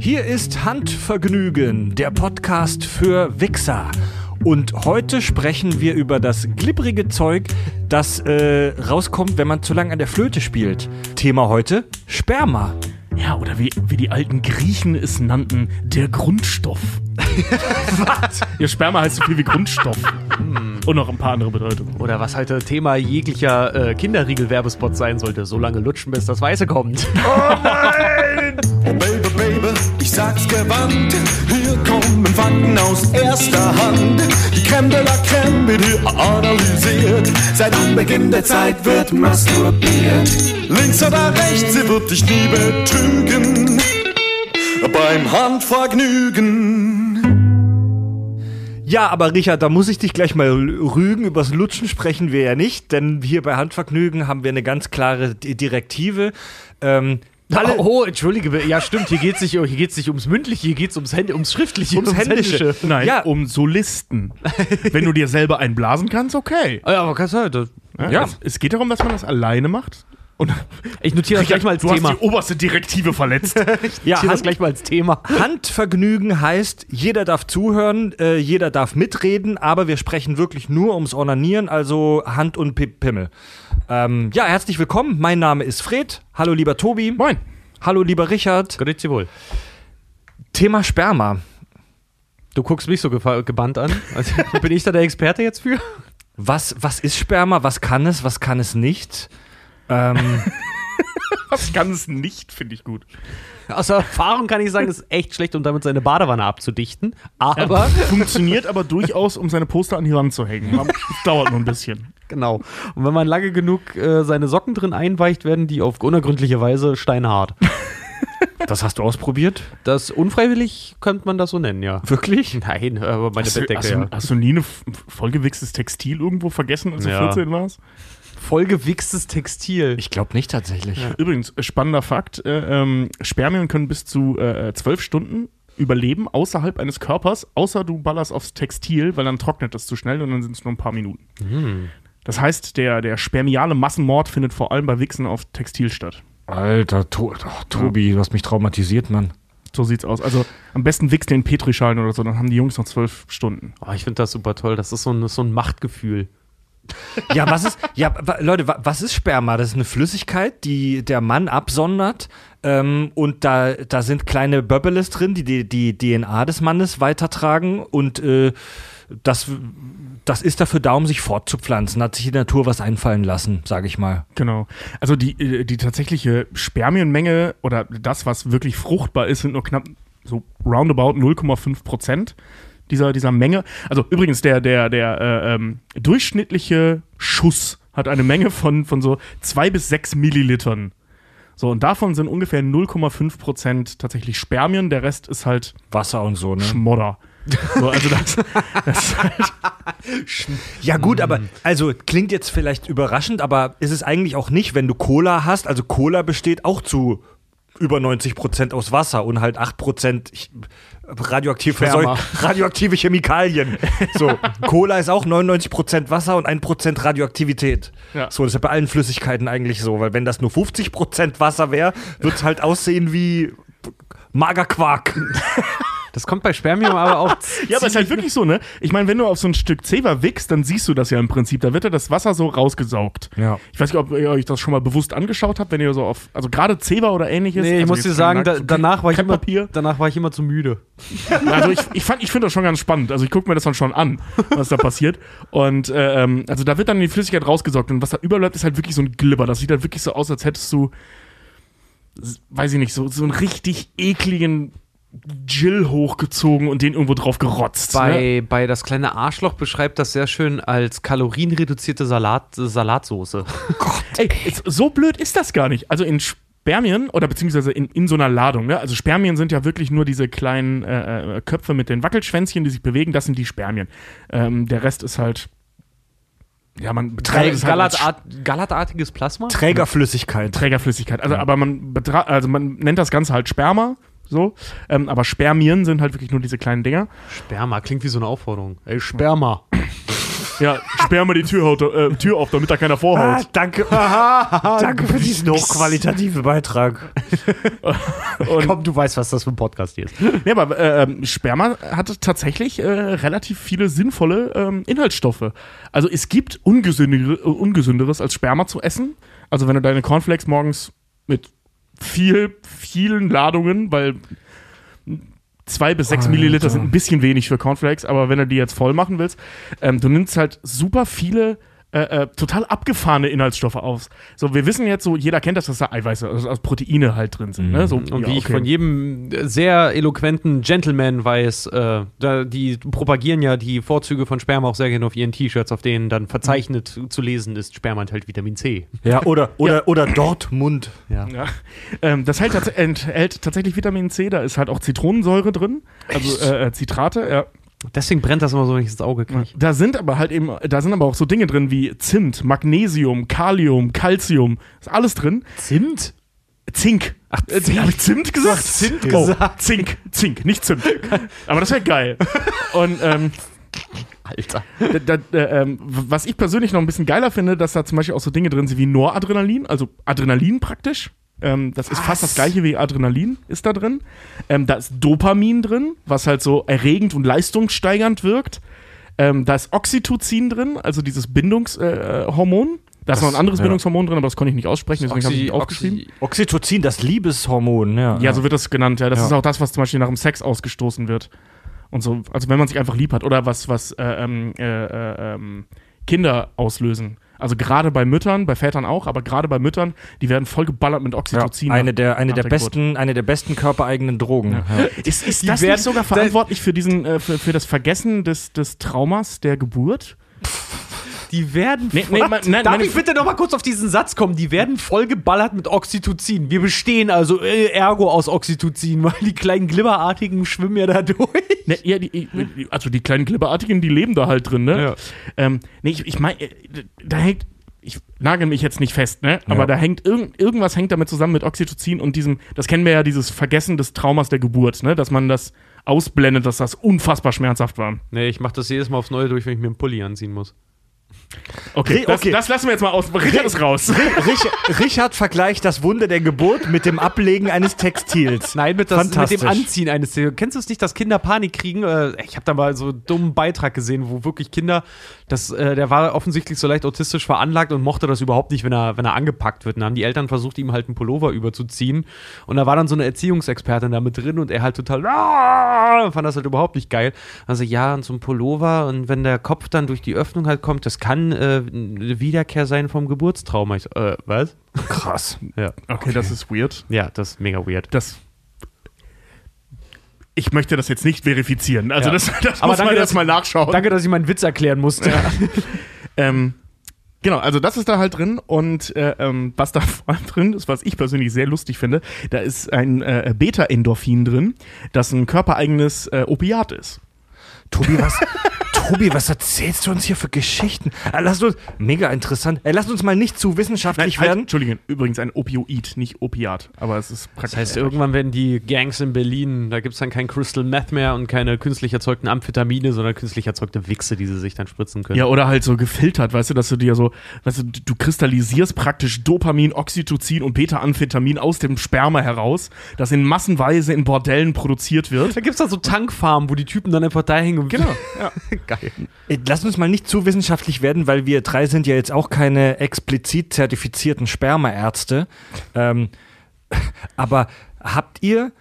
Hier ist Handvergnügen, der Podcast für Wichser. Und heute sprechen wir über das glibbrige Zeug, das äh, rauskommt, wenn man zu lange an der Flöte spielt. Thema heute: Sperma. Ja, oder wie, wie die alten Griechen es nannten, der Grundstoff. Was? Ihr Sperma heißt so viel wie Grundstoff. Und noch ein paar andere Bedeutungen. Oder was halt äh, Thema jeglicher äh, Kinderriegel-Werbespot sein sollte. So lange lutschen, bis das Weiße kommt. Oh Baby, ich sag's gewandt. Hier kommen Fakten aus erster Hand. Die Creme de la Creme wird hier analysiert. Seit Anbeginn der Zeit wird masturbiert. Links oder rechts, sie wird dich nie betrügen. Beim Handvergnügen. Ja, aber Richard, da muss ich dich gleich mal rügen. Übers Lutschen sprechen wir ja nicht, denn hier bei Handvergnügen haben wir eine ganz klare Direktive. Ähm, alle, oh, entschuldige, ja stimmt, hier geht's nicht, hier geht's nicht ums Mündliche, hier geht's ums, Händ ums Schriftliche, Ums Händische. Nein, Ja. um Solisten. Wenn du dir selber einblasen kannst, okay. Ah, Ja, aber kannst du halt. das- Ja. Es, es geht darum, dass man das alleine macht. Und Ich notiere das gleich mal als du Thema. hast die oberste Direktive verletzt. ja, notiere das gleich mal als Thema. Handvergnügen heißt, jeder darf zuhören, äh, jeder darf mitreden, aber wir sprechen wirklich nur ums Onanieren, also Hand und Pi- Pimmel. Ähm, ja, herzlich willkommen. Mein Name ist Fred. Hallo, lieber Tobi. Moin. Hallo, lieber Richard. Grüezi wohl. Thema Sperma. Du guckst mich so gebannt an. Also, bin ich da der Experte jetzt für? Was, was ist Sperma? Was kann es? Was kann es nicht? Ähm, Das kann es nicht, finde ich gut. Aus Erfahrung kann ich sagen, es ist echt schlecht, um damit seine Badewanne abzudichten. Aber, Funktioniert aber durchaus, um seine Poster an die Wand zu hängen. Aber es dauert nur ein bisschen. genau. Und wenn man lange genug äh, seine Socken drin einweicht, werden die auf unergründliche Weise steinhart. das hast du ausprobiert? Das unfreiwillig könnte man das so nennen, ja. Wirklich? Nein, aber meine Hast du, Bettdecke, hast, du, ja. hast du nie ein vollgewichstes Textil irgendwo vergessen, als du Ja. 14 warst? Vollgewichstes Textil. Ich glaube nicht tatsächlich. Übrigens, äh, spannender Fakt: äh, ähm, Spermien können bis zu äh, 12 Stunden überleben außerhalb eines Körpers, außer du ballerst aufs Textil, weil dann trocknet das zu schnell und dann sind es nur ein paar Minuten. Das heißt, der, der spermiale Massenmord findet vor allem bei Wichsen auf Textil statt. Alter, to oh, Tobi, du hast mich traumatisiert, Mann. So sieht's aus. Also am besten wichst den Petrischalen oder so, dann haben die Jungs noch zwölf Stunden. Oh, ich finde das super toll. Das ist so ein, so ein Machtgefühl. Ja, was ist, ja, Leute, wa- was ist Sperma? Das ist eine Flüssigkeit, die der Mann absondert. Ähm, und da, da sind kleine Böbbeles drin, die, die die DNA des Mannes weitertragen. Und äh, das, das ist dafür da, um sich fortzupflanzen. Hat sich die Natur was einfallen lassen, sage ich mal. Genau. Also die, äh, die tatsächliche Spermienmenge oder das, was wirklich fruchtbar ist, sind nur knapp so roundabout 0,5 Prozent dieser, dieser Menge. Also übrigens, der, der, der äh, ähm, durchschnittliche Schuss hat eine Menge von, von so zwei bis sechs Millilitern. So, und davon sind ungefähr 0,5 Prozent tatsächlich Spermien, der Rest ist halt Wasser und so, ne? Schmodder. So, also das, das ist halt, Ja, gut, aber also klingt jetzt vielleicht überraschend, aber ist es eigentlich auch nicht, wenn du Cola hast. Also Cola besteht auch zu über 90 Prozent aus Wasser und halt 8 Prozent radioaktiv radioaktive Chemikalien. So, Cola ist auch 99 Prozent Wasser und 1 Prozent Radioaktivität. Ja. So, das ist ja bei allen Flüssigkeiten eigentlich so, weil wenn das nur 50 Prozent Wasser wäre, wird es halt aussehen wie Magerquark. Das kommt bei Spermium aber auch. Ja, aber es ist halt wirklich so, ne? Ich meine, wenn du auf so ein Stück Zewa wickst, dann siehst du das ja im Prinzip. Da wird ja das Wasser so rausgesaugt. Ja. Ich weiß nicht, ob ihr euch das schon mal bewusst angeschaut habt, wenn ihr so auf, also gerade Zewa oder ähnliches. Nee, ich also muss dir sagen, da, danach, war ich immer, danach war ich immer zu müde. Also ich, ich, fand- ich finde das schon ganz spannend. Also ich gucke mir das dann schon an, was da passiert. Und äh, ähm, also da wird dann die Flüssigkeit rausgesaugt und was da überbleibt, ist halt wirklich so ein Glibber. Das sieht halt wirklich so aus, als hättest du, weiß ich nicht, so, so einen richtig ekligen Jill hochgezogen und den irgendwo drauf gerotzt. ne? Bei, bei das kleine Arschloch beschreibt das sehr schön als kalorienreduzierte Salat, Salatsoße. Ey, ist, so blöd ist das gar nicht. Also in Spermien oder beziehungsweise in, in so einer Ladung, ne? Also Spermien sind ja wirklich nur diese kleinen äh, äh, Köpfe mit den Wackelschwänzchen, die sich bewegen, das sind die Spermien. Ähm, der Rest ist halt. Ja, man betrachtet es halt als Gallatart, gallertartiges Plasma? Trägerflüssigkeit. Trägerflüssigkeit. Also, aber man also man nennt das Ganze halt Sperma. So, ähm, aber Spermien sind halt wirklich nur diese kleinen Dinger. Sperma, klingt wie so eine Aufforderung. Ey, Sperma. Ja, sperr mal die Tür, haut- äh, Tür auf, damit da keiner Ah, vorhaut. danke. danke für diesen hochqualitativen Beitrag. Und, Komm, du weißt, was das für ein Podcast hier ist. ja, aber äh, ähm, Sperma hat tatsächlich äh, relativ viele sinnvolle ähm, Inhaltsstoffe. Also es gibt ungesündere, äh, ungesünderes als Sperma zu essen. Also wenn du deine Cornflakes morgens mit viel, vielen Ladungen, weil zwei bis sechs Milliliter sind ein bisschen wenig für Cornflakes, aber wenn du die jetzt voll machen willst, ähm, du nimmst halt super viele äh, äh, total abgefahrene Inhaltsstoffe auf. So, wir wissen jetzt so, jeder kennt das, dass da Eiweiße, also, Proteine halt drin sind. Ne? So, Und ja, wie ich okay. von jedem sehr eloquenten Gentleman weiß, äh, da, die propagieren ja die Vorzüge von Sperma auch sehr gerne auf ihren T-Shirts, auf denen dann verzeichnet zu lesen ist, Sperma enthält Vitamin C. Ja, oder, oder, oder Dortmund. Ja. Ja. Ähm, das hält, enthält tatsächlich Vitamin C, da ist halt auch Zitronensäure drin, also äh, äh, Zitrate, ja. Deswegen brennt das immer so, wenn ich ins Auge kriege. Da sind aber halt eben, da sind aber auch so Dinge drin wie Zimt, Magnesium, Kalium, Calcium, ist alles drin. Zimt? Zink. Ach, Zink. Hab ich Zimt gesagt? Zimt oh, gesagt. Zink, Zink, nicht Zimt. aber das wäre geil. Und ähm, Alter. da, da, äh, ähm, was ich persönlich noch ein bisschen geiler finde, dass da zum Beispiel auch so Dinge drin sind wie Noradrenalin, also Adrenalin praktisch. Ähm, das ist fast das gleiche wie Adrenalin ist da drin. Ähm, da ist Dopamin drin, was halt so erregend und leistungssteigernd wirkt. Ähm, da ist Oxytocin drin, also dieses Bindungshormon. Äh, Hormon. da ist noch ein anderes ja. Bindungshormon drin, aber das konnte ich nicht aussprechen, deswegen habe ich nicht aufgeschrieben. Oxytocin, das Liebeshormon, ja. Ja, so wird das genannt, ja. Das Ja. ist auch das, was zum Beispiel nach dem Sex ausgestoßen wird. Und so, also wenn man sich einfach lieb hat oder was, was äh, ähm, äh, äh, ähm, Kinder auslösen. Also gerade bei Müttern, bei Vätern auch, aber gerade bei Müttern, die werden voll geballert mit ja, Oxytocin. eine der, eine der besten, eine der besten körpereigenen Drogen. Ja. Ja. Ist, ist das werden- nicht sogar verantwortlich für diesen, äh, für, für das Vergessen des, des Traumas der Geburt? Die werden. Nee, nee, mein- nein, Darf ich bitte noch mal kurz auf diesen Satz kommen? Die werden voll geballert mit Oxytocin. Wir bestehen also äh, ergo aus Oxytocin, weil die kleinen Glibberartigen schwimmen ja da durch. Ne, ja, die, die- also die kleinen Glibberartigen, die leben da halt drin, ne? Ja. Ähm, nee, ich, ich meine, da hängt, ich nagel mich jetzt nicht fest, ne? Aber Ja. da hängt irgend, irgendwas hängt damit zusammen mit Oxytocin und diesem, das kennen wir ja, dieses Vergessen des Traumas der Geburt, ne? Dass man das ausblendet, dass das unfassbar schmerzhaft war. Nee, ich mach das jedes Mal aufs Neue durch, wenn ich mir einen Pulli anziehen muss. Okay, das, okay. das lassen wir jetzt mal aus. Richard ist raus. Rich, Richard vergleicht das Wunder der Geburt mit dem Ablegen eines Textils. Nein, mit, das, mit dem Anziehen eines. Kennst du es nicht, dass Kinder Panik kriegen? Äh, Ich habe da mal so einen dummen Beitrag gesehen, wo wirklich Kinder, das, äh, der war offensichtlich so leicht autistisch veranlagt und mochte das überhaupt nicht, wenn er, wenn er angepackt wird. Und dann haben die Eltern versucht, ihm halt einen Pullover überzuziehen. Und da war dann so eine Erziehungsexpertin da mit drin und er halt total, "Ah!" fand das halt überhaupt nicht geil. Also ja, und so ein Pullover und wenn der Kopf dann durch die Öffnung halt kommt, das kann äh, eine Wiederkehr sein vom Geburtstrauma. Ich so, äh, was? Krass. Ja. Okay, das ist weird. Ja, das ist mega weird. Das. Ich möchte das jetzt nicht verifizieren. Also Ja. das, das Aber muss danke, man dass- jetzt mal nachschauen. Danke, dass ich meinen Witz erklären musste. Ähm, genau, also das ist da halt drin und äh, ähm, was da vor allem drin ist, was ich persönlich sehr lustig finde, da ist ein äh, Beta-Endorphin drin, das ein körpereigenes äh, Opiat ist. Tobi, was, Tobi, was erzählst du uns hier für Geschichten? Äh, Lass uns, mega interessant. Äh, lass uns mal nicht zu wissenschaftlich halt, werden. Entschuldigung, übrigens ein Opioid, nicht Opiat, aber es ist praktisch. Das heißt, irgendwann werden die Gangs in Berlin, da gibt es dann kein Crystal Meth mehr und keine künstlich erzeugten Amphetamine, sondern künstlich erzeugte Wichse, die sie sich dann spritzen können. Ja, oder halt so gefiltert, weißt du, dass du dir so, weißt du, du kristallisierst praktisch Dopamin, Oxytocin und Beta-Amphetamin aus dem Sperma heraus, das in massenweise in Bordellen produziert wird. Da gibt es dann so Tankfarmen, wo die Typen dann einfach da hängen. und- Genau, ja. Geil. Äh, Lass uns mal nicht zu wissenschaftlich werden, weil wir drei sind ja jetzt auch keine explizit zertifizierten Spermaärzte. Ähm, aber habt ihr,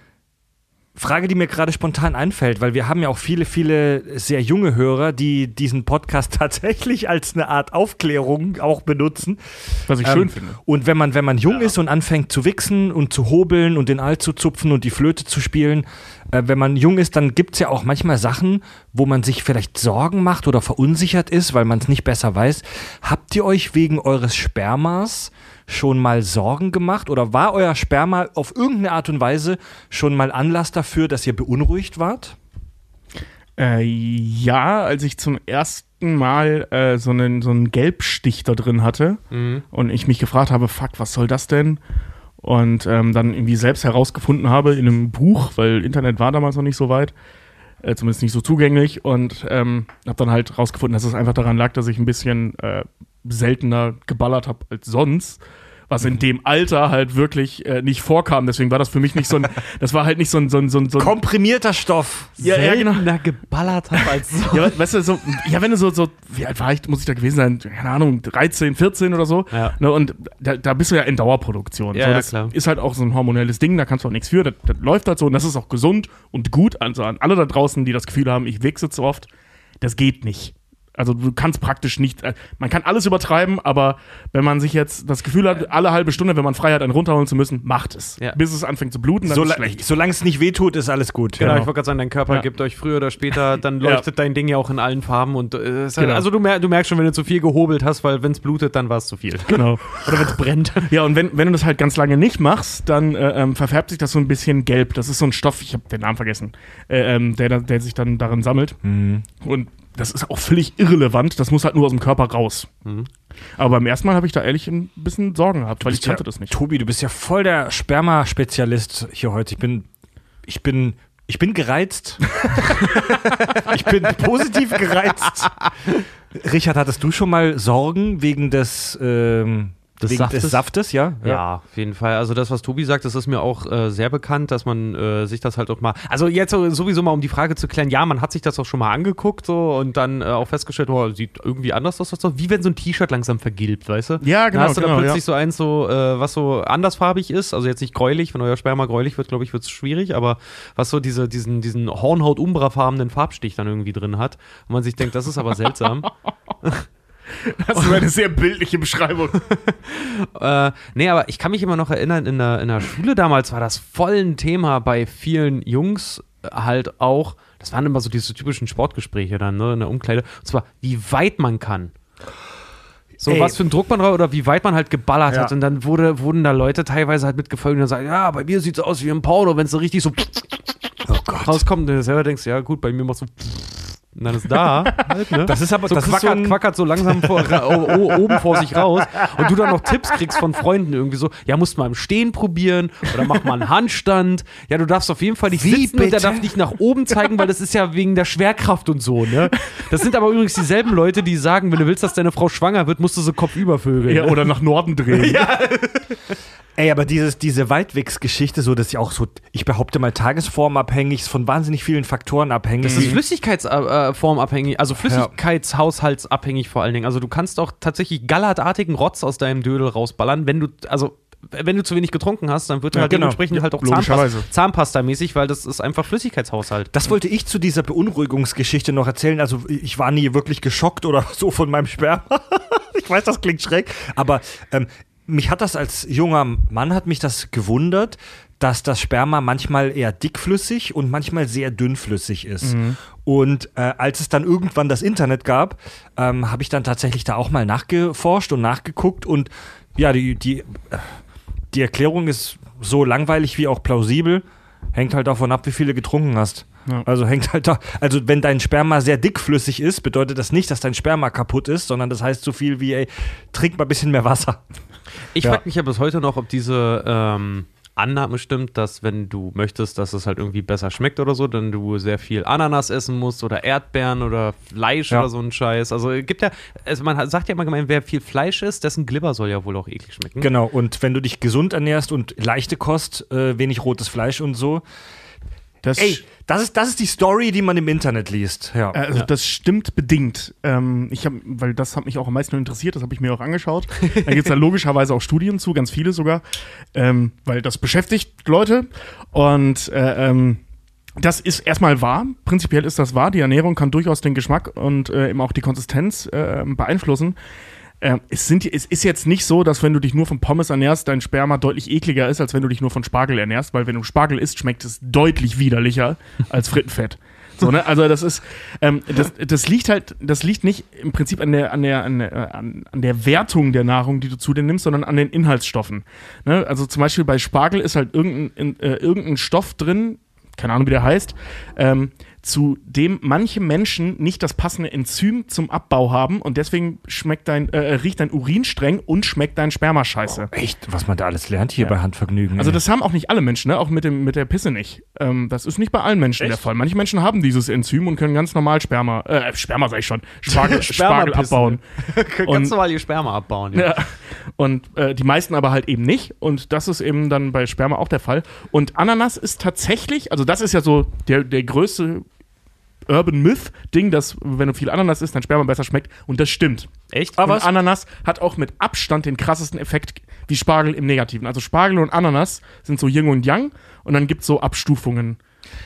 Frage, die mir gerade spontan einfällt, weil wir haben ja auch viele, viele sehr junge Hörer, die diesen Podcast tatsächlich als eine Art Aufklärung auch benutzen. Was ich Ähm, schön finde. Und wenn man, wenn man jung ist und anfängt zu wichsen und zu hobeln und den Alt zu zupfen und die Flöte zu spielen, äh, wenn man jung ist, dann gibt es ja auch manchmal Sachen, wo man sich vielleicht Sorgen macht oder verunsichert ist, weil man es nicht besser weiß. Habt ihr euch wegen eures Spermas schon mal Sorgen gemacht oder war euer Sperma auf irgendeine Art und Weise schon mal Anlass dafür, dass ihr beunruhigt wart? Äh, ja, als ich zum ersten Mal äh, so, einen, so einen Gelbstich da drin hatte Mhm. und ich mich gefragt habe, fuck, was soll das denn? Und ähm, dann irgendwie selbst herausgefunden habe in einem Buch, weil Internet war damals noch nicht so weit, Äh, zumindest nicht so zugänglich. Und ähm, habe dann halt rausgefunden, dass es einfach daran lag, dass ich ein bisschen äh, seltener geballert habe als sonst. Was in dem Alter halt wirklich äh, nicht vorkam. Deswegen war das für mich nicht so ein, das war halt nicht so ein, so ein, so ein, so ein Komprimierter Stoff. ja, ja, genau. Geballert habe als so. Ja, weißt du, so, ja, wenn du so, so, wie alt war ich, muss ich da gewesen sein, keine Ahnung, 13, 14 oder so. Ja. Ne, und da, da bist du ja in Dauerproduktion. Ja, so, ja, das klar. ist halt auch so ein hormonelles Ding, da kannst du auch nichts für, das, das läuft halt so und das ist auch gesund und gut. Also an alle da draußen, die das Gefühl haben, ich wichse zu oft, das geht nicht. Also du kannst praktisch nicht, äh, man kann alles übertreiben, aber wenn man sich jetzt das Gefühl hat, alle halbe Stunde, wenn man frei hat, einen runterholen zu müssen, macht es. Ja. Bis es anfängt zu bluten, dann ist es schlecht. Solange es nicht wehtut, ist alles gut. Genau, Genau. ich wollte gerade sagen, dein Körper Ja. gibt euch früher oder später, dann Ja. leuchtet dein Ding ja auch in allen Farben und äh, ist halt, Genau. also du, mer du merkst schon, wenn du zu viel gehobelt hast, weil wenn es blutet, dann war es zu viel. Genau. Oder wenn es brennt. Ja, und wenn, wenn du das halt ganz lange nicht machst, dann äh, ähm, verfärbt sich das so ein bisschen gelb. Das ist so ein Stoff, ich habe den Namen vergessen, äh, ähm, der, der sich dann darin sammelt. Und das ist auch völlig irrelevant. Das muss halt nur aus dem Körper raus. Aber beim ersten Mal habe ich da ehrlich ein bisschen Sorgen gehabt, weil ich kannte ja, das nicht. Tobi, du bist ja voll der Sperma-Spezialist hier heute. Ich bin, ich bin, ich bin gereizt. ich bin positiv gereizt. Richard, hattest du schon mal Sorgen wegen des, ähm, Des wegen Saftes? des Saftes? Ja. Ja, auf jeden Fall. Also das, was Tobi sagt, das ist mir auch äh, sehr bekannt, dass man äh, sich das halt auch mal. Also jetzt so- sowieso mal, um die Frage zu klären, ja, man hat sich das auch schon mal angeguckt so und dann äh, auch festgestellt, oh, sieht irgendwie anders aus, wie wenn so ein T-Shirt langsam vergilbt, weißt du? Ja, Dann genau, hast du genau, dann plötzlich ja. so eins, so, äh, was so andersfarbig ist, also jetzt nicht gräulich, wenn euer Sperma gräulich wird, glaube ich, wird es schwierig, aber was so diese, diesen, diesen Hornhaut-Umbra-farbenen Farbstich dann irgendwie drin hat und man sich denkt, das ist aber seltsam. Das ist eine sehr bildliche Beschreibung. Äh, nee, aber ich kann mich immer noch erinnern, in der, in der Schule damals war das voll ein Thema bei vielen Jungs äh, halt auch. Das waren immer so diese typischen Sportgespräche dann, ne, in der Umkleide. Und zwar, wie weit man kann. So, Ey. was für einen Druck man drauf oder wie weit man halt geballert Ja. hat. Und dann wurde, wurden da Leute teilweise halt mitgefolgt und dann sagen, ja, bei mir sieht's aus wie im Porno, wenn es so richtig so Oh rauskommt und du selber denkst, ja gut, bei mir machst du und dann ist da halt, ne? Das ist aber so das ist quackert, so ein, quackert so langsam vor, o- oben vor sich raus und du dann noch Tipps kriegst von Freunden irgendwie so, ja, musst mal im Stehen probieren oder mach mal einen Handstand. Ja, du darfst auf jeden Fall nicht Wie sitzen und der bitte? darf nicht nach oben zeigen, weil das ist ja wegen der Schwerkraft und so, ne? Das sind aber übrigens dieselben Leute, die sagen, wenn du willst, dass deine Frau schwanger wird, musst du sie kopfüber vögeln. Ja, ne? oder nach Norden drehen. Ey, aber dieses, diese Weitwichs-Geschichte, so, das ist ja auch so, ich behaupte mal, tagesformabhängig, ist von wahnsinnig vielen Faktoren abhängig. Das ist flüssigkeitsformabhängig, also flüssigkeitshaushaltsabhängig vor allen Dingen. Also du kannst auch tatsächlich gallertartigen Rotz aus deinem Dödel rausballern, wenn du, also wenn du zu wenig getrunken hast, dann wird Ja, halt genau. dementsprechend halt auch. Zahnpasta, Zahnpasta-mäßig, weil das ist einfach Flüssigkeitshaushalt. Das wollte ich zu dieser Beunruhigungsgeschichte noch erzählen. Also ich war nie wirklich geschockt oder so von meinem Sperma. ich weiß, das klingt schräg, aber ähm, mich hat das als junger Mann hat mich das gewundert, dass das Sperma manchmal eher dickflüssig und manchmal sehr dünnflüssig ist. Und äh, als es dann irgendwann das Internet gab, ähm, habe ich dann tatsächlich da auch mal nachgeforscht und nachgeguckt und ja, die, die, äh, die Erklärung ist so langweilig wie auch plausibel. Hängt halt davon ab, wie viele getrunken hast. Ja. Also hängt halt da. Also wenn dein Sperma sehr dickflüssig ist, bedeutet das nicht, dass dein Sperma kaputt ist, sondern das heißt so viel wie, ey, trink mal ein bisschen mehr Wasser. Ich Ja. frage mich ja bis heute noch, ob diese ähm, Annahme stimmt, dass wenn du möchtest, dass es halt irgendwie besser schmeckt oder so, dann du sehr viel Ananas essen musst oder Erdbeeren oder Fleisch Ja. oder so ein Scheiß. Also es gibt ja, also man sagt ja immer gemein, wer viel Fleisch isst, dessen Glibber soll ja wohl auch eklig schmecken. Genau. Und wenn du dich gesund ernährst und leichte Kost, äh, wenig rotes Fleisch und so. Das, Ey, das ist, das ist die Story, die man im Internet liest. Ja. äh, also das stimmt bedingt. Ähm, ich hab, weil das hat mich auch am meisten interessiert, das habe ich mir auch angeschaut. Da gibt es da logischerweise auch Studien zu, ganz viele sogar, ähm, weil das beschäftigt Leute. Und äh, ähm, das ist erstmal wahr. Prinzipiell ist das wahr. Die Ernährung kann durchaus den Geschmack und äh, eben auch die Konsistenz äh, beeinflussen. Ähm, es, sind, es ist jetzt nicht so, dass wenn du dich nur von Pommes ernährst, dein Sperma deutlich ekliger ist, als wenn du dich nur von Spargel ernährst, weil wenn du Spargel isst, schmeckt es deutlich widerlicher als Frittenfett. So, ne? Also das ist, ähm, das, das liegt halt, das liegt nicht im Prinzip an der, an der, an der, an, der Wertung der Nahrung, die du zu dir nimmst, sondern an den Inhaltsstoffen. Ne? Also zum Beispiel bei Spargel ist halt irgendein, in, äh, irgendein Stoff drin, keine Ahnung, wie der heißt, ähm, zu dem manche Menschen nicht das passende Enzym zum Abbau haben und deswegen schmeckt dein, äh, riecht dein Urin streng und schmeckt dein Sperma scheiße. Echt, was man da alles lernt hier bei Handvergnügen. Also ey. das haben auch nicht alle Menschen, ne? auch mit, dem, mit der Pisse nicht. Ähm, das ist nicht bei allen Menschen der Fall. Manche Menschen haben dieses Enzym und können ganz normal Sperma, äh, Sperma sag ich schon, Spargel, Spargel abbauen. Kannst Und- du mal ihr Sperma abbauen. Ja. Ja. Und äh, die meisten aber halt eben nicht. Und das ist eben dann bei Sperma auch der Fall. Und Ananas ist tatsächlich, also das ist ja so der, der größte Urban Myth-Ding, dass wenn du viel Ananas isst, dein Sperma besser schmeckt. Und das stimmt. Echt? Aber Ananas hat auch mit Abstand den krassesten Effekt wie Spargel im Negativen. Also Spargel und Ananas sind so Yin und Yang und dann gibt es so Abstufungen.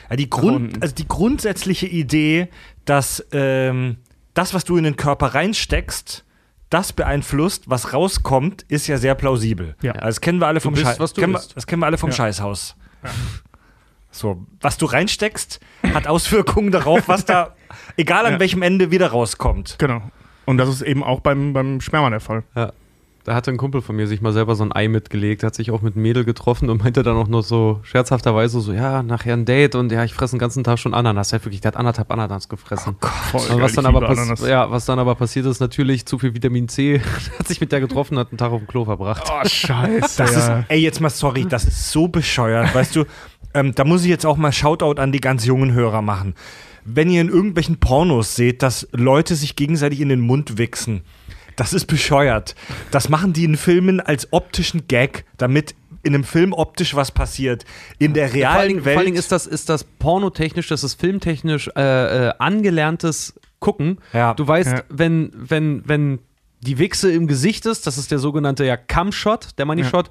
Ja, die, Grund, also die grundsätzliche Idee, dass ähm, das, was du in den Körper reinsteckst, das beeinflusst, was rauskommt, ist ja sehr plausibel. Ja. Also das kennen wir alle vom, bist, Schei- kennen wir, das kennen wir alle vom Ja. Scheißhaus. So, was du reinsteckst, hat Auswirkungen darauf, was da, egal an Ja. welchem Ende, wieder rauskommt. Genau. Und das ist eben auch beim, beim Sperma der Fall. Ja. Da hatte ein Kumpel von mir sich mal selber so ein Ei mitgelegt, hat sich auch mit einem Mädel getroffen und meinte dann auch nur so scherzhafterweise so, ja, nachher ein Date und ja, ich fresse den ganzen Tag schon Ananas. Ja, wirklich, der hat anderthalb Ananas gefressen. Voll Und geil, was, ich dann aber Ananas. ja, was dann aber passiert ist, natürlich zu viel Vitamin C. hat sich mit der getroffen, hat einen Tag auf dem Klo verbracht. Oh, scheiße. Das ja. ist, ey, jetzt mal sorry, das ist so bescheuert, weißt du. Ähm, da muss ich jetzt auch mal Shoutout an die ganz jungen Hörer machen. Wenn ihr in irgendwelchen Pornos seht, dass Leute sich gegenseitig in den Mund wichsen, das ist bescheuert. Das machen die in Filmen als optischen Gag, damit in einem Film optisch was passiert. In der realen vor, allen Dingen, Welt. vor allen Dingen ist das, ist das pornotechnisch, das ist filmtechnisch äh, äh, angelerntes Gucken. Ja. Du weißt, Ja. wenn, wenn, wenn die Wichse im Gesicht ist, das ist der sogenannte ja Cam-Shot, der Money-Shot,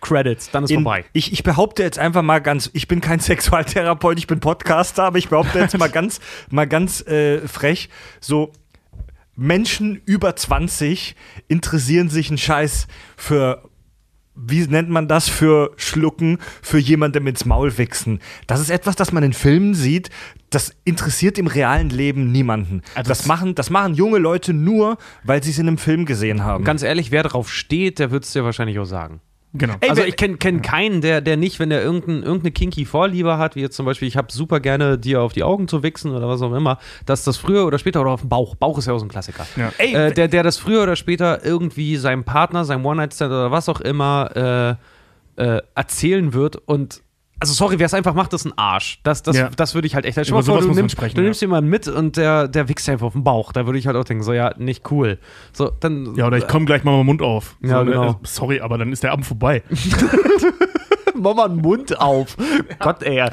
Credits, dann ist in, vorbei. ich, ich behaupte jetzt einfach mal ganz, ich bin kein Sexualtherapeut, ich bin Podcaster, aber ich behaupte jetzt mal ganz, mal ganz äh, frech, so Menschen über 20 interessieren sich einen Scheiß für wie nennt man das für Schlucken, für jemandem ins Maul wichsen. Das ist etwas, das man in Filmen sieht, das interessiert im realen Leben niemanden. Also das, machen, das machen junge Leute nur, weil sie es in einem Film gesehen haben. Ganz ehrlich, wer drauf steht, der wird es dir wahrscheinlich auch sagen. Genau. Ey, also ich kenne kenn keinen, der, der nicht, wenn der irgendein, irgendeine kinky Vorliebe hat, wie jetzt zum Beispiel, ich habe super gerne dir auf die Augen zu wichsen oder was auch immer, dass das früher oder später oder auf dem Bauch, Bauch ist ja auch so ein Klassiker, Ja. Ey, äh, der, der das früher oder später irgendwie seinem Partner, seinem One-Night-Stand oder was auch immer äh, äh, erzählen wird und also sorry, wer es einfach macht, ist ein Arsch. Das, das, Ja. das würde ich halt echt. Dir Über mal vor, du, nimmst, sprechen, du ja. nimmst jemanden mit und der, der wichst einfach auf den Bauch. Da würde ich halt auch denken, so ja, nicht cool. So, dann. ja, oder ich komme gleich mal mit dem Mund auf. Ja, so, ne, genau. äh, Sorry, aber dann ist der Abend vorbei. Mach mal einen Mund auf. Gott, ey.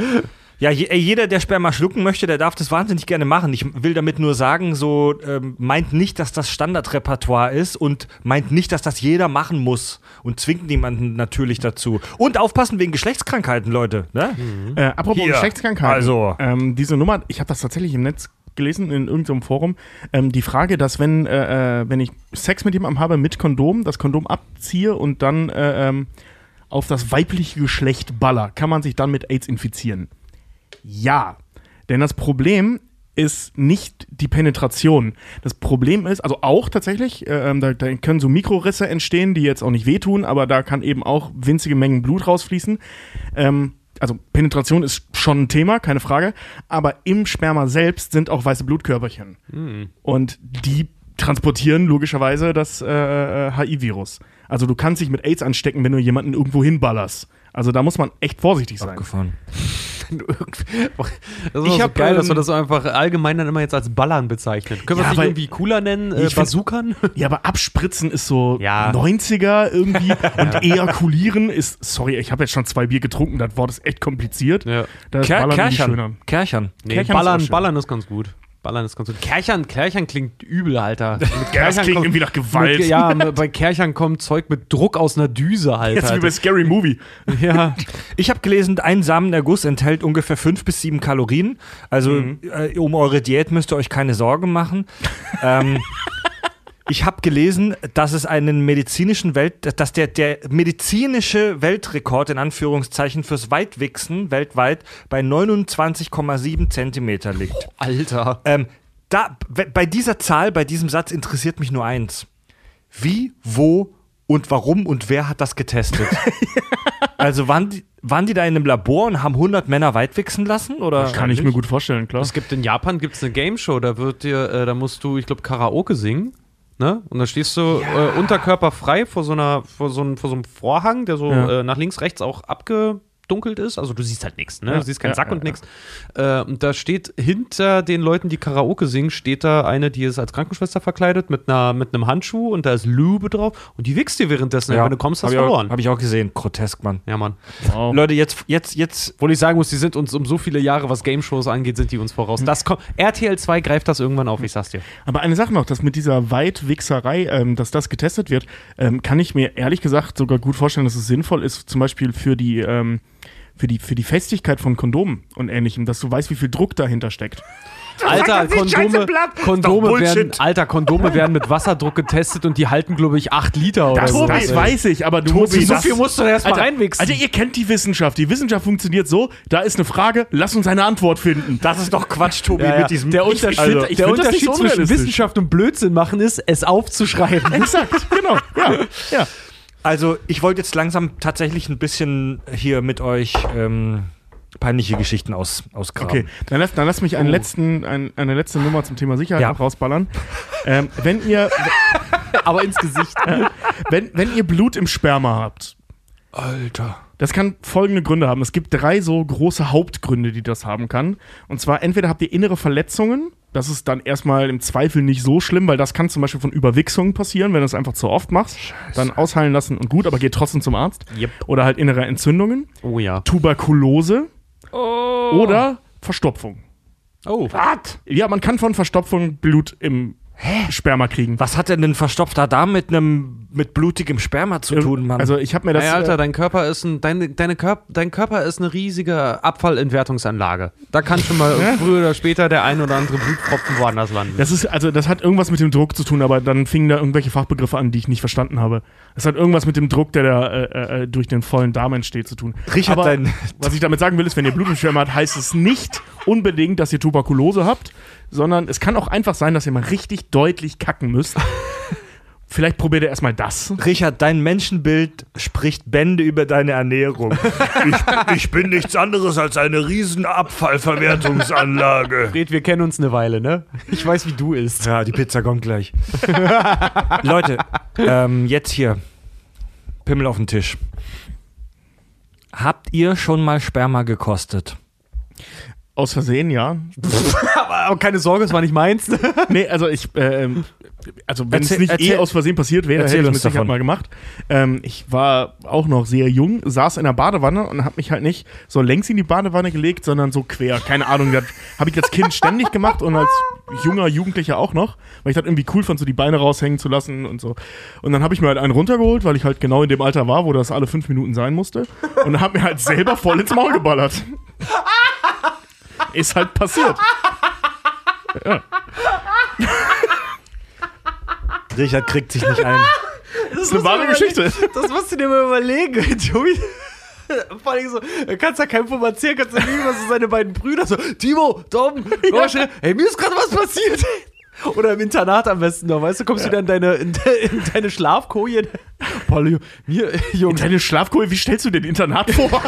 Ja, jeder, der Sperma schlucken möchte, der darf das wahnsinnig gerne machen. Ich will damit nur sagen, so ähm, meint nicht, dass das Standardrepertoire ist und meint nicht, dass das jeder machen muss und zwingt niemanden natürlich dazu. Und aufpassen wegen Geschlechtskrankheiten, Leute. Ne? Äh, apropos Hier, Geschlechtskrankheiten. also. Ähm, diese Nummer, ich habe das tatsächlich im Netz gelesen, in irgendeinem Forum. Ähm, die Frage, dass wenn, äh, äh, wenn ich Sex mit jemandem habe mit Kondom, das Kondom abziehe und dann äh, ähm, auf das weibliche Geschlecht baller, kann man sich dann mit AIDS infizieren? Ja. Denn das Problem ist nicht die Penetration. Das Problem ist, also auch tatsächlich, äh, ähm, da, da können so Mikrorisse entstehen, die jetzt auch nicht wehtun, aber da kann eben auch winzige Mengen Blut rausfließen. Ähm, also Penetration ist schon ein Thema, keine Frage, aber im Sperma selbst sind auch weiße Blutkörperchen. Und die transportieren logischerweise das äh, äh, HIV-Virus. Also du kannst dich mit AIDS anstecken, wenn du jemanden irgendwo hinballerst. Also da muss man echt vorsichtig sein. Abgefahren. Das ist Ich so hab, geil, dass wir ähm, das so einfach allgemein dann immer jetzt als Ballern bezeichnen. Können wir Ja, es nicht irgendwie cooler nennen? Äh, Ich find- Bazookan? Ja, aber abspritzen ist so Ja. 90er irgendwie und ejakulieren ist, sorry, ich habe jetzt schon zwei Bier getrunken, das Wort ist echt kompliziert. Ja. Da ist Ker Ballern. Kerchern. Kerchern. Nee, Kerchern ist Ballern, schön. Ballern ist ganz gut. Ballern ist ganz gut. Kerchern, Kerchern klingt übel, Alter. Mit Ja, das Kerchern klingt kommt- irgendwie nach Gewalt. Mit, ja, bei Kerchern kommt Zeug mit Druck aus einer Düse, Alter. Jetzt wie bei Scary Movie. ja. Ich habe gelesen, ein Samenerguss enthält ungefähr fünf bis sieben Kalorien. Also Mhm. äh, um eure Diät müsst ihr euch keine Sorgen machen. ähm, ich habe gelesen, dass es einen medizinischen Welt, dass der, der medizinische Weltrekord in Anführungszeichen fürs Weitwichsen weltweit bei 29,7 Zentimeter liegt. Alter. Ähm, da, bei dieser Zahl, bei diesem Satz interessiert mich nur eins. Wie, wo Und warum und wer hat das getestet? Also waren die, waren die da in einem Labor und haben 100 Männer weitwichsen lassen? Oder? Kann ich mir gut vorstellen, klar. Es gibt in Japan gibt's eine Game Show, da wird dir, äh, da musst du, ich glaube, Karaoke singen. Ne? Und da stehst du äh, unterkörperfrei vor so einer, vor so, einem, vor so einem Vorhang, der so Ja. äh, nach links, rechts auch abgedunkelt ist. Also du siehst halt nichts, ne? Ja, Du siehst keinen ja, Sack ja, und nichts. Äh, und da steht hinter den Leuten, die Karaoke singen, steht da eine, die ist als Krankenschwester verkleidet mit einer mit einem Handschuh und da ist Lube drauf und die wichst dir währenddessen. Wenn du kommst, hast du hab ich verloren. Auch, Habe ich auch gesehen. Grotesk, Mann. Ja, Mann. Wow. Leute, jetzt, jetzt, jetzt. Obwohl ich sagen muss, die sind uns um so viele Jahre, was Game-Shows angeht, sind die uns voraus. Das kommt, RTL 2 greift das irgendwann auf, ich sag's dir. Aber eine Sache noch, dass mit dieser Weitwichserei, ähm, dass das getestet wird, ähm, kann ich mir ehrlich gesagt sogar gut vorstellen, dass es sinnvoll ist, zum Beispiel für die, ähm, für die, für die Festigkeit von Kondomen und ähnlichem, dass du weißt, wie viel Druck dahinter steckt. Alter, das scheiße Kondome. Kondome werden. Alter, Kondome werden mit Wasserdruck getestet und die halten, glaube ich, 8 Liter oder Das, so. das ey. weiß ich, aber du musst Tobi, es so viel musst du da erst mal Alter, reinwichsen. Alter, ihr kennt die Wissenschaft. Die Wissenschaft funktioniert so, da ist eine Frage, lass uns eine Antwort finden. Das ist doch Quatsch, Tobi, Ja, ja. mit diesem. der Ich- Unterschied, also, ich der find Unterschied zwischen. Wissenschaft und Blödsinn machen ist, es aufzuschreiben. Exakt, genau. Ja, ja. Also, ich wollte jetzt langsam tatsächlich ein bisschen hier mit euch ähm, peinliche Geschichten aus, ausgraben. Okay, dann lass, dann lass mich einen letzten, ein, eine letzte Nummer zum Thema Sicherheit Ja. noch rausballern. Ähm, wenn, ihr, Aber ins Gesicht. wenn, wenn ihr Blut im Sperma habt, Alter. Das kann folgende Gründe haben. Es gibt drei so große Hauptgründe, die das haben kann. Und zwar entweder habt ihr innere Verletzungen. Das ist dann erstmal im Zweifel nicht so schlimm, weil das kann zum Beispiel von Überwichsungen passieren, wenn du es einfach zu oft machst. Dann ausheilen lassen und gut, aber geht trotzdem zum Arzt. Yep. Oder halt innere Entzündungen, Oh ja. Tuberkulose oder Verstopfung. Oh. Was? Ja, man kann von Verstopfung Blut im Sperma kriegen. Was hat denn ein verstopfter Darm mit einem mit blutigem Sperma zu tun, Mann? Also ich habe mir das. Ey, Alter, äh, dein Körper ist ein, deine, deine Körp, dein Körper ist eine riesige Abfallentwertungsanlage. Da kann schon mal früher oder später der ein oder andere Blutpropfen woanders landen. Das ist, also das hat irgendwas mit dem Druck zu tun, aber dann fingen da irgendwelche Fachbegriffe an, die ich nicht verstanden habe. Das hat irgendwas mit dem Druck, der da äh, äh, durch den vollen Darm entsteht, zu tun. Richard, aber dein- was ich damit sagen will, ist, wenn ihr Blut im Sperma habt, heißt es nicht unbedingt, dass ihr Tuberkulose habt, sondern es kann auch einfach sein, dass ihr mal richtig deutlich kacken müsst. Vielleicht probiert ihr erstmal das. Richard, dein Menschenbild spricht Bände über deine Ernährung. ich, ich bin nichts anderes als eine riesen Abfallverwertungsanlage. Fred, wir kennen uns eine Weile, ne? Ich weiß, wie du isst. Ja, die Pizza kommt gleich. Leute, ähm, jetzt hier. Pimmel auf den Tisch. Habt ihr schon mal Sperma gekostet? Aus Versehen, ja. Aber keine Sorge, es war nicht meins. Nee, also ich, ähm, also wenn es Erzähl- nicht eh erzähl- aus Versehen passiert wäre, hätte ich uns mit Sicherheit mal gemacht. Ähm, ich war auch noch sehr jung, saß in der Badewanne und habe mich halt nicht so längs in die Badewanne gelegt, sondern so quer. Keine Ahnung, das habe ich als Kind ständig gemacht und als junger Jugendlicher auch noch, weil ich das irgendwie cool fand, so die Beine raushängen zu lassen und so. Und dann habe ich mir halt einen runtergeholt, weil ich halt genau in dem Alter war, wo das alle fünf Minuten sein musste und habe mir halt selber voll ins Maul geballert. Ist halt passiert. Richard kriegt sich nicht ein. Das ist eine wahre Geschichte. Das musst du dir mal überlegen, Tobi. Vor allem so, er kannst ja keinem vom erzählen, kannst du nicht was so seine beiden Brüder so, Timo, Tom, komm mal schnell, ey, mir ist gerade was passiert. Oder im Internat am besten noch, weißt du, kommst du dann in deine, in, de, in deine Schlafkoje. Boah, mir, Junge. Deine Schlafkohle, wie stellst du den Internat vor?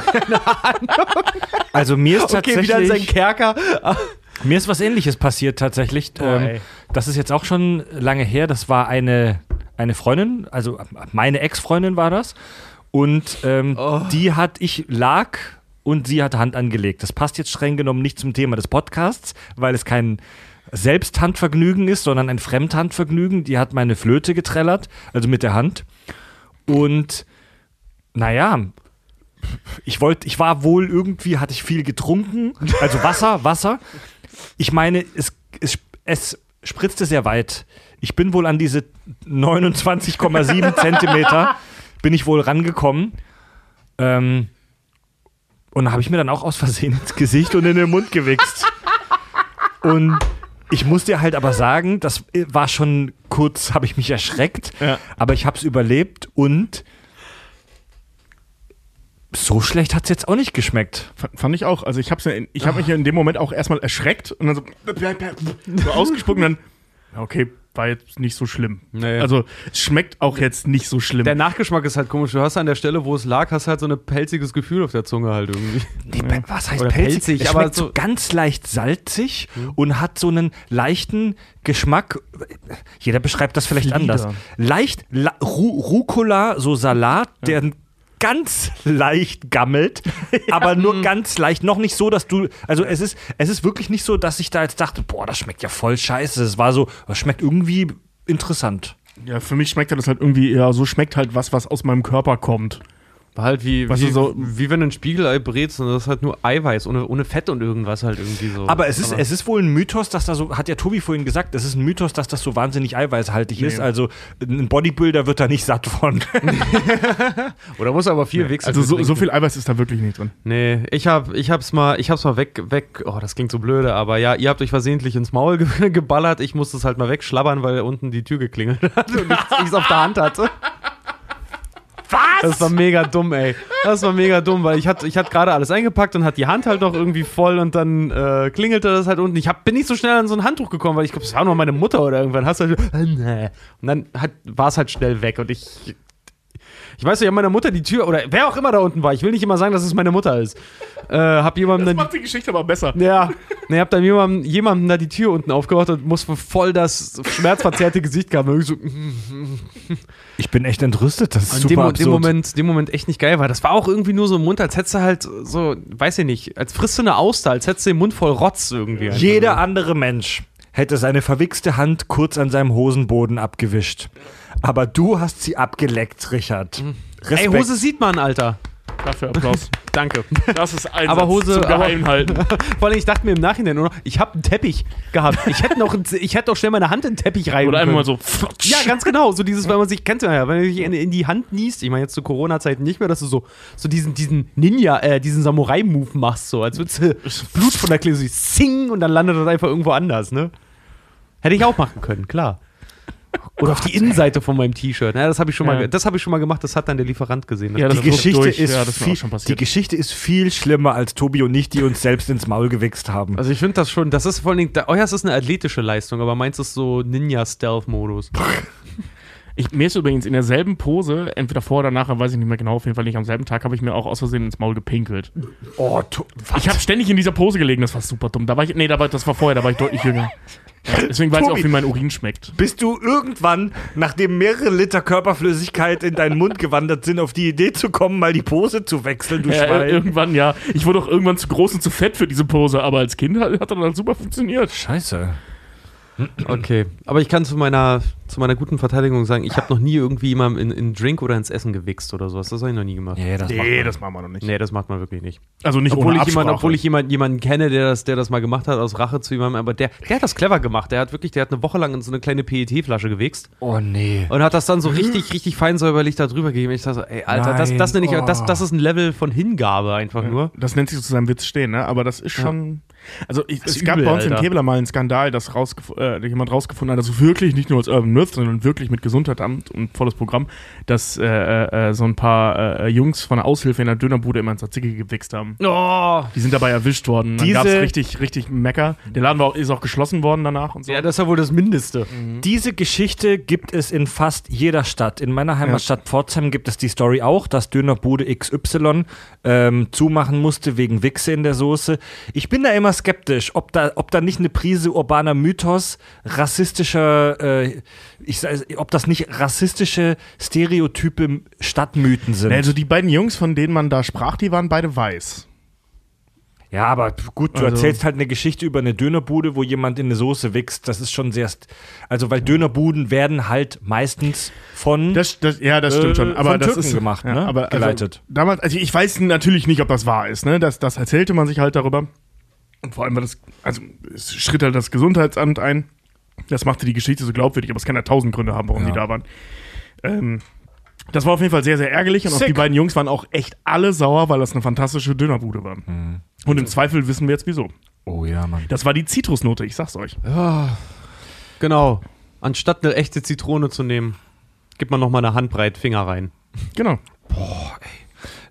Also mir ist Okay, wieder in seinen tatsächlich, Kerker. Mir ist was ähnliches passiert tatsächlich. Boah, ähm, das ist jetzt auch schon lange her. Das war eine, eine Freundin, also meine Ex-Freundin war das. Und ähm, die hat, ich lag und sie hat Hand angelegt. Das passt jetzt streng genommen nicht zum Thema des Podcasts, weil es kein Selbsthandvergnügen ist, sondern ein Fremdhandvergnügen. Die hat meine Flöte getrellert, also mit der Hand. Und naja, ich wollte, ich war wohl irgendwie, hatte ich viel getrunken, also Wasser, Wasser. Ich meine, es, es, es spritzte sehr weit. Ich bin wohl an diese 29,7 Zentimeter, bin ich wohl rangekommen. Ähm, und da habe ich mir dann auch aus Versehen ins Gesicht und in den Mund gewichst. Und ich muss dir halt aber sagen, das war schon kurz, habe ich mich erschreckt, Ja. aber ich habe es überlebt und so schlecht hat es jetzt auch nicht geschmeckt. F- Fand ich auch. Also ich habe ja ich hab mich ja in dem Moment auch erstmal erschreckt und dann so, so ausgespuckt und dann, ja, okay, war jetzt nicht so schlimm. Nee. Also es schmeckt auch jetzt nicht so schlimm. Der Nachgeschmack ist halt komisch. Du hast an der Stelle, wo es lag, hast halt so ein pelziges Gefühl auf der Zunge halt irgendwie. Nee, was heißt Oder pelzig? pelzig, es aber schmeckt so so- ganz leicht salzig und hat so einen leichten Geschmack. Jeder beschreibt das vielleicht Flieder. anders. Leicht La Ru Rucola, so Salat, der ganz leicht gammelt, aber nur ganz leicht, noch nicht so, dass du, also es ist, es ist wirklich nicht so, dass ich da jetzt dachte, boah, das schmeckt ja voll scheiße. Es war so, das schmeckt irgendwie interessant. ja, für mich schmeckt das halt irgendwie, ja, so schmeckt halt was, was aus meinem Körper kommt. War halt wie, Weißt wie, du, so- wie wenn du ein Spiegelei brätst und das ist halt nur Eiweiß, ohne, ohne Fett und irgendwas halt irgendwie so. Aber es ist, es ist wohl ein Mythos, dass da so, hat ja Tobi vorhin gesagt, es ist ein Mythos, dass das so wahnsinnig eiweißhaltig ist. Also ein Bodybuilder wird da nicht satt von. Oder muss aber viel wechseln. Also so, so viel Eiweiß ist da wirklich nicht drin. Nee, ich hab, ich hab's mal, ich hab's mal weg, weg, oh, das klingt so blöde, aber ja, ihr habt euch versehentlich ins Maul ge geballert, ich musste es halt mal wegschlabbern, weil unten die Tür geklingelt hat und ich es auf der Hand hatte. Was? Das war mega dumm, ey. Das war mega dumm, weil ich hatte, ich hatte gerade alles eingepackt und hatte die Hand halt noch irgendwie voll und dann äh, klingelte das halt unten. Ich hab, bin nicht so schnell an so ein Handtuch gekommen, weil ich glaube, es war nur meine Mutter oder irgendwann. Hast du halt, äh, nee. Und dann hat, war es halt schnell weg und ich ich weiß nicht, ob meine Mutter die Tür oder wer auch immer da unten war. Ich will nicht immer sagen, dass es meine Mutter ist. Äh, hab jemandem Das dann. macht die Geschichte aber besser. Ja, ne, hab dann jemandem, jemandem da die Tür unten aufgemacht und muss voll das schmerzverzerrte Gesicht gehabt. Und ich so, Ich bin echt entrüstet, das ist in super dem, dem, absurd. Moment, dem Moment echt nicht geil war. Das war auch irgendwie nur so im Mund, als hättest du halt so, weiß ich nicht, als frisst du eine Auster, als hättest du den Mund voll Rotz irgendwie. Jeder nur. andere Mensch hätte seine verwichste Hand kurz an seinem Hosenboden abgewischt. Aber du hast sie abgeleckt, Richard. Respekt. Ey, Hose sieht man, Alter. Dafür Applaus. Danke. Das ist ein Aber Hose- zum aber- geheim halten. Vor allem, ich dachte mir im Nachhinein nur noch, ich habe einen Teppich gehabt. Ich hätte noch, ich hätte doch schnell meine Hand in den Teppich rein Oder einfach mal so. Ja, ganz genau. So dieses, wenn man sich kennt, ja, wenn man sich in, in die Hand niest. Ich meine, jetzt zu Corona-Zeiten nicht mehr, dass du so, so diesen, diesen Ninja, äh, diesen Samurai-Move machst, so, als würdest du Blut von der Klinge so sing und dann landet das einfach irgendwo anders, ne? Hätte ich auch machen können, klar. Oder auf die Innenseite von meinem T-Shirt. Ja, das habe ich schon mal, das habe ich schon mal gemacht. Das hat dann der Lieferant gesehen. Das Ja, Die das wird Geschichte, ist Ja, das viel, auch schon passiert. die Geschichte ist viel schlimmer als Tobi und ich, die uns selbst ins Maul gewichst haben. Also ich finde das schon, das ist vor allen Dingen, da, euer ist eine athletische Leistung, aber meins ist so Ninja-Stealth-Modus. Ich, mir ist übrigens in derselben Pose, entweder vor oder nachher, weiß ich nicht mehr genau, auf jeden Fall nicht am selben Tag, habe ich mir auch aus Versehen ins Maul gepinkelt. Oh, to Ich habe ständig in dieser Pose gelegen, das war super dumm. Da war ich, nee, da war, das war vorher, da war ich deutlich jünger. Ja, deswegen weiß ich auch, Tobi. wie mein Urin schmeckt. bist du irgendwann, nachdem mehrere Liter Körperflüssigkeit in deinen Mund gewandert sind, auf die Idee zu kommen, mal die Pose zu wechseln, du Ja, Schwein? irgendwann, ja. Ich wurde auch irgendwann zu groß und zu fett für diese Pose, aber als Kind hat, hat das dann super funktioniert. Scheiße. Okay, aber ich kann zu meiner, zu meiner guten Verteidigung sagen, ich habe noch nie irgendwie jemandem in, in einen Drink oder ins Essen gewichst oder sowas. Das habe ich noch nie gemacht. Ja, das Nee, das machen wir noch nicht. Nee, das macht man wirklich nicht. Also nicht Obwohl ohne ich, jemanden, Absprache. obwohl ich jemanden, jemanden kenne, der das, der das mal gemacht hat, aus Rache zu jemandem, aber der, der hat das clever gemacht. Der hat wirklich, der hat eine Woche lang in so eine kleine PET-Flasche gewichst Oh nee. und hat das dann so richtig, richtig fein säuberlich da drüber gegeben. Ich dachte so, ey, Alter, das, Nein. das, nenne ich, das, Oh. das ist ein Level von Hingabe einfach nur. Das nennt sich zu seinem Witz stehen, ne? Aber das ist schon. Also ich, es ist gab übel, bei uns in Alter. Kevlar mal einen Skandal, dass rausgef äh, jemand rausgefunden hat, dass wirklich nicht nur als Urban Myth, sondern wirklich mit Gesundheitsamt und volles Programm, dass äh, äh, so ein paar äh, Jungs von der Aushilfe in der Dönerbude immer ins Tzatziki gewichst haben. Oh, Die sind dabei erwischt worden. Dann gab es richtig, richtig Mecker. Der Laden war auch, ist auch geschlossen worden danach und so. ja, das ist ja wohl das Mindeste. Diese Geschichte gibt es in fast jeder Stadt. In meiner Heimatstadt Pforzheim gibt es die Story auch, dass Dönerbude XY ähm, zumachen musste wegen Wichse in der Soße. Ich bin da immer skeptisch, ob da, ob da nicht eine Prise urbaner Mythos, rassistischer, äh, ich sag, ob das nicht rassistische Stereotype Stadtmythen sind. Also die beiden Jungs, von denen man da sprach, die waren beide weiß. Ja, aber gut, du Also- erzählst halt eine Geschichte über eine Dönerbude, wo jemand in eine Soße wächst. Das ist schon sehr. Also, weil Dönerbuden werden halt meistens von. Das, das, ja, das stimmt Äh, schon. Aber von das Türken ist gemacht, ja, ne? Aber Geleitet. Also, damals, also ich weiß natürlich nicht, ob das wahr ist. Ne? Das, das erzählte man sich halt darüber. Und vor allem war das, also es schritt halt das Gesundheitsamt ein. Das machte die Geschichte so glaubwürdig, aber es kann ja tausend Gründe haben, warum Ja. die da waren. Ähm, das war auf jeden Fall sehr, sehr ärgerlich und auch Sick. die beiden Jungs waren auch echt alle sauer, weil das eine fantastische Dönerbude war. Und im Zweifel wissen wir jetzt wieso. oh ja, Mann. Das war die Zitrusnote, ich sag's euch. Genau. Anstatt eine echte Zitrone zu nehmen, gibt man noch mal eine Handbreit Finger rein. Genau.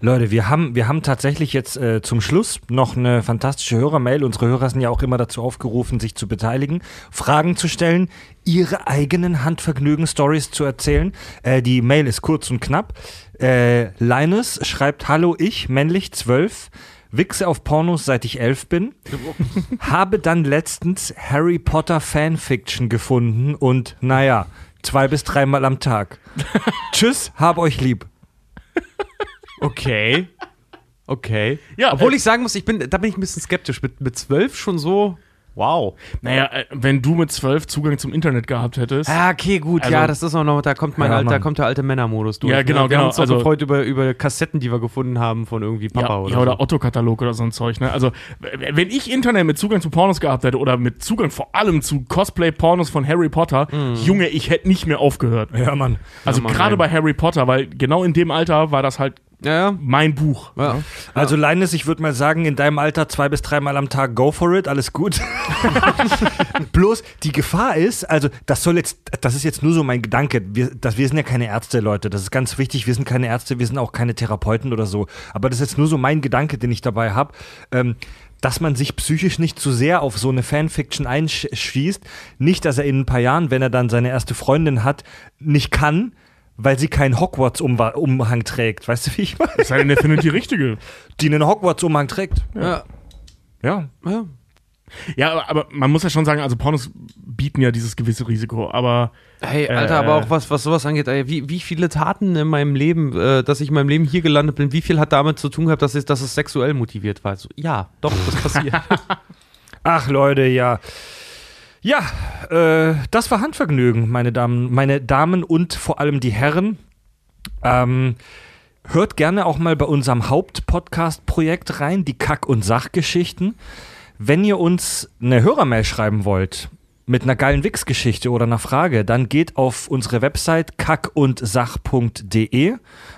Leute, wir haben, wir haben tatsächlich jetzt äh, zum Schluss noch eine fantastische Hörermail. Unsere Hörer sind ja auch immer dazu aufgerufen, sich zu beteiligen, Fragen zu stellen, ihre eigenen Handvergnügen-Stories zu erzählen. Äh, die Mail ist kurz und knapp. Äh, Linus schreibt: Hallo, ich, männlich 12. Wichse auf Pornos, seit ich elf bin. Habe dann letztens Harry Potter Fanfiction gefunden und naja, zwei bis dreimal am Tag. Tschüss, hab euch lieb. Okay. Okay. Ja, Obwohl äh, ich sagen muss, ich bin, da bin ich ein bisschen skeptisch. Mit, mit 12 schon so. Wow. Naja, äh, wenn du mit zwölf Zugang zum Internet gehabt hättest. Ah, okay, gut. Also- ja, das ist auch noch, da kommt mein Ja, alter, kommt der alte Männermodus durch. Ja, genau, Wir genau. haben uns Also- gefreut über, über Kassetten, die wir gefunden haben von irgendwie Papa ja, oder ja, oder so. Otto-Katalog oder so ein Zeug, ne? Also, wenn ich Internet mit Zugang zu Pornos gehabt hätte oder mit Zugang vor allem zu Cosplay-Pornos von Harry Potter, Junge, ich hätte nicht mehr aufgehört. Ja, Mann. Also, Mann, gerade bei Harry Potter, weil genau in dem Alter war das halt Ja, ja. mein Buch. ja. Also Linus, ich würde mal sagen, in deinem Alter zwei bis dreimal am Tag go for it, alles gut. Bloß die Gefahr ist, also das soll jetzt, das ist jetzt nur so mein Gedanke. Wir, das, wir sind ja keine Ärzte, Leute. Das ist ganz wichtig. Wir sind keine Ärzte, wir sind auch keine Therapeuten oder so. Aber das ist jetzt nur so mein Gedanke, den ich dabei habe. Ähm, dass man sich psychisch nicht zu sehr auf so eine Fanfiction einschießt. Nicht, dass er in ein paar Jahren, wenn er dann seine erste Freundin hat, nicht kann, weil sie keinen Hogwarts-Umhang trägt. Weißt du, wie ich meine? Es sei denn, der findet die richtige. Die einen Hogwarts-Umhang trägt. Ja. Ja. ja. Ja, aber, aber man muss ja schon sagen, also Pornos bieten ja dieses gewisse Risiko, aber Hey, Alter, Äh, aber auch was, was sowas angeht, ey, wie, wie viele Taten in meinem Leben, äh, dass ich in meinem Leben hier gelandet bin, wie viel hat damit zu tun gehabt, dass es, dass es sexuell motiviert war? So, ja, doch, das passiert. Ach Leute, ja. Ja, äh, das war Handvergnügen, meine Damen, meine Damen und vor allem die Herren. Ähm, hört gerne auch mal bei unserem Hauptpodcast-Projekt rein, die Kack- und Sachgeschichten. Wenn ihr uns eine Hörermail schreiben wollt, mit einer geilen Wix-Geschichte oder einer Frage, dann geht auf unsere Website kackundsach.de.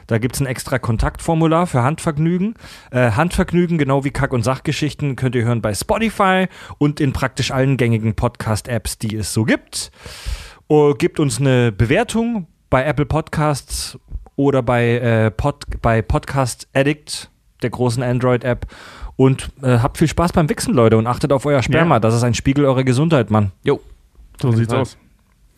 Da gibt es ein extra Kontaktformular für Handvergnügen. Äh, Handvergnügen, genau wie Kack- und Sachgeschichten, könnt ihr hören bei Spotify und in praktisch allen gängigen Podcast-Apps, die es so gibt. Oh, gebt uns eine Bewertung bei Apple Podcasts oder bei, äh, Pod, bei Podcast Addict, der großen Android-App. Und äh, habt viel Spaß beim Wichsen, Leute, und achtet auf euer Sperma. Ja. Das ist ein Spiegel eurer Gesundheit, Mann. Jo, so sieht's aus.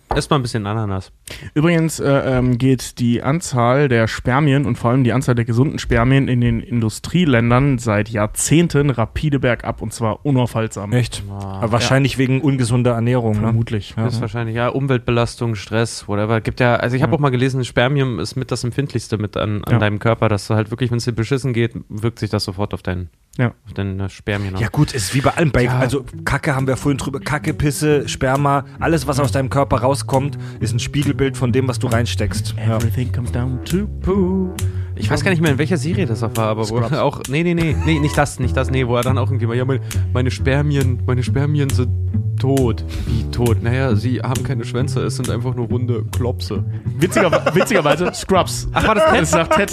erstmal ein bisschen Ananas. Übrigens äh, ähm, geht die Anzahl der Spermien und vor allem die Anzahl der gesunden Spermien in den Industrieländern seit Jahrzehnten rapide bergab und zwar unaufhaltsam. Echt? Aber wahrscheinlich wegen ungesunder Ernährung, ne? Vermutlich. Ja. Ist wahrscheinlich, ja, Umweltbelastung, Stress, whatever. Gibt ja, also ich habe Ja. auch mal gelesen, Spermium ist mit das empfindlichste mit an, an Ja. deinem Körper, dass du halt wirklich, wenn es dir beschissen geht, wirkt sich das sofort auf deinen, Ja. auf deine Spermien aus. Ja gut, ist wie bei allem. Bei, Ja. Also Kacke haben wir vorhin drüber. Kacke, Pisse, Sperma, alles, was aus deinem Körper rauskommt, ist ein Spiegelbild von dem, was du reinsteckst. Ja. Everything comes down to poo. Ich weiß gar nicht mehr, in welcher Serie das auch war, aber wo Scrubs. er auch, nee, nee, nee, nee, nicht das, nicht das, nee, wo er dann auch irgendwie mal, ja, meine, meine Spermien, meine Spermien sind tot. Wie tot? Naja, sie haben keine Schwänze, es sind einfach nur runde Klopse. Witziger, witzigerweise, Scrubs. Ach, war das Ted? Das sagt Ted.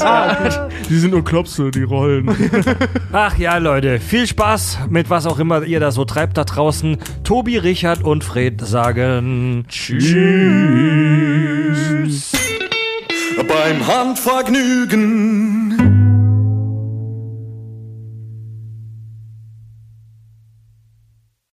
Die sind nur Klopse, die rollen. Ach ja, Leute, viel Spaß mit was auch immer ihr da so treibt da draußen. Tobi, Richard und Fred sagen Tschüss. Beim Handvergnügen.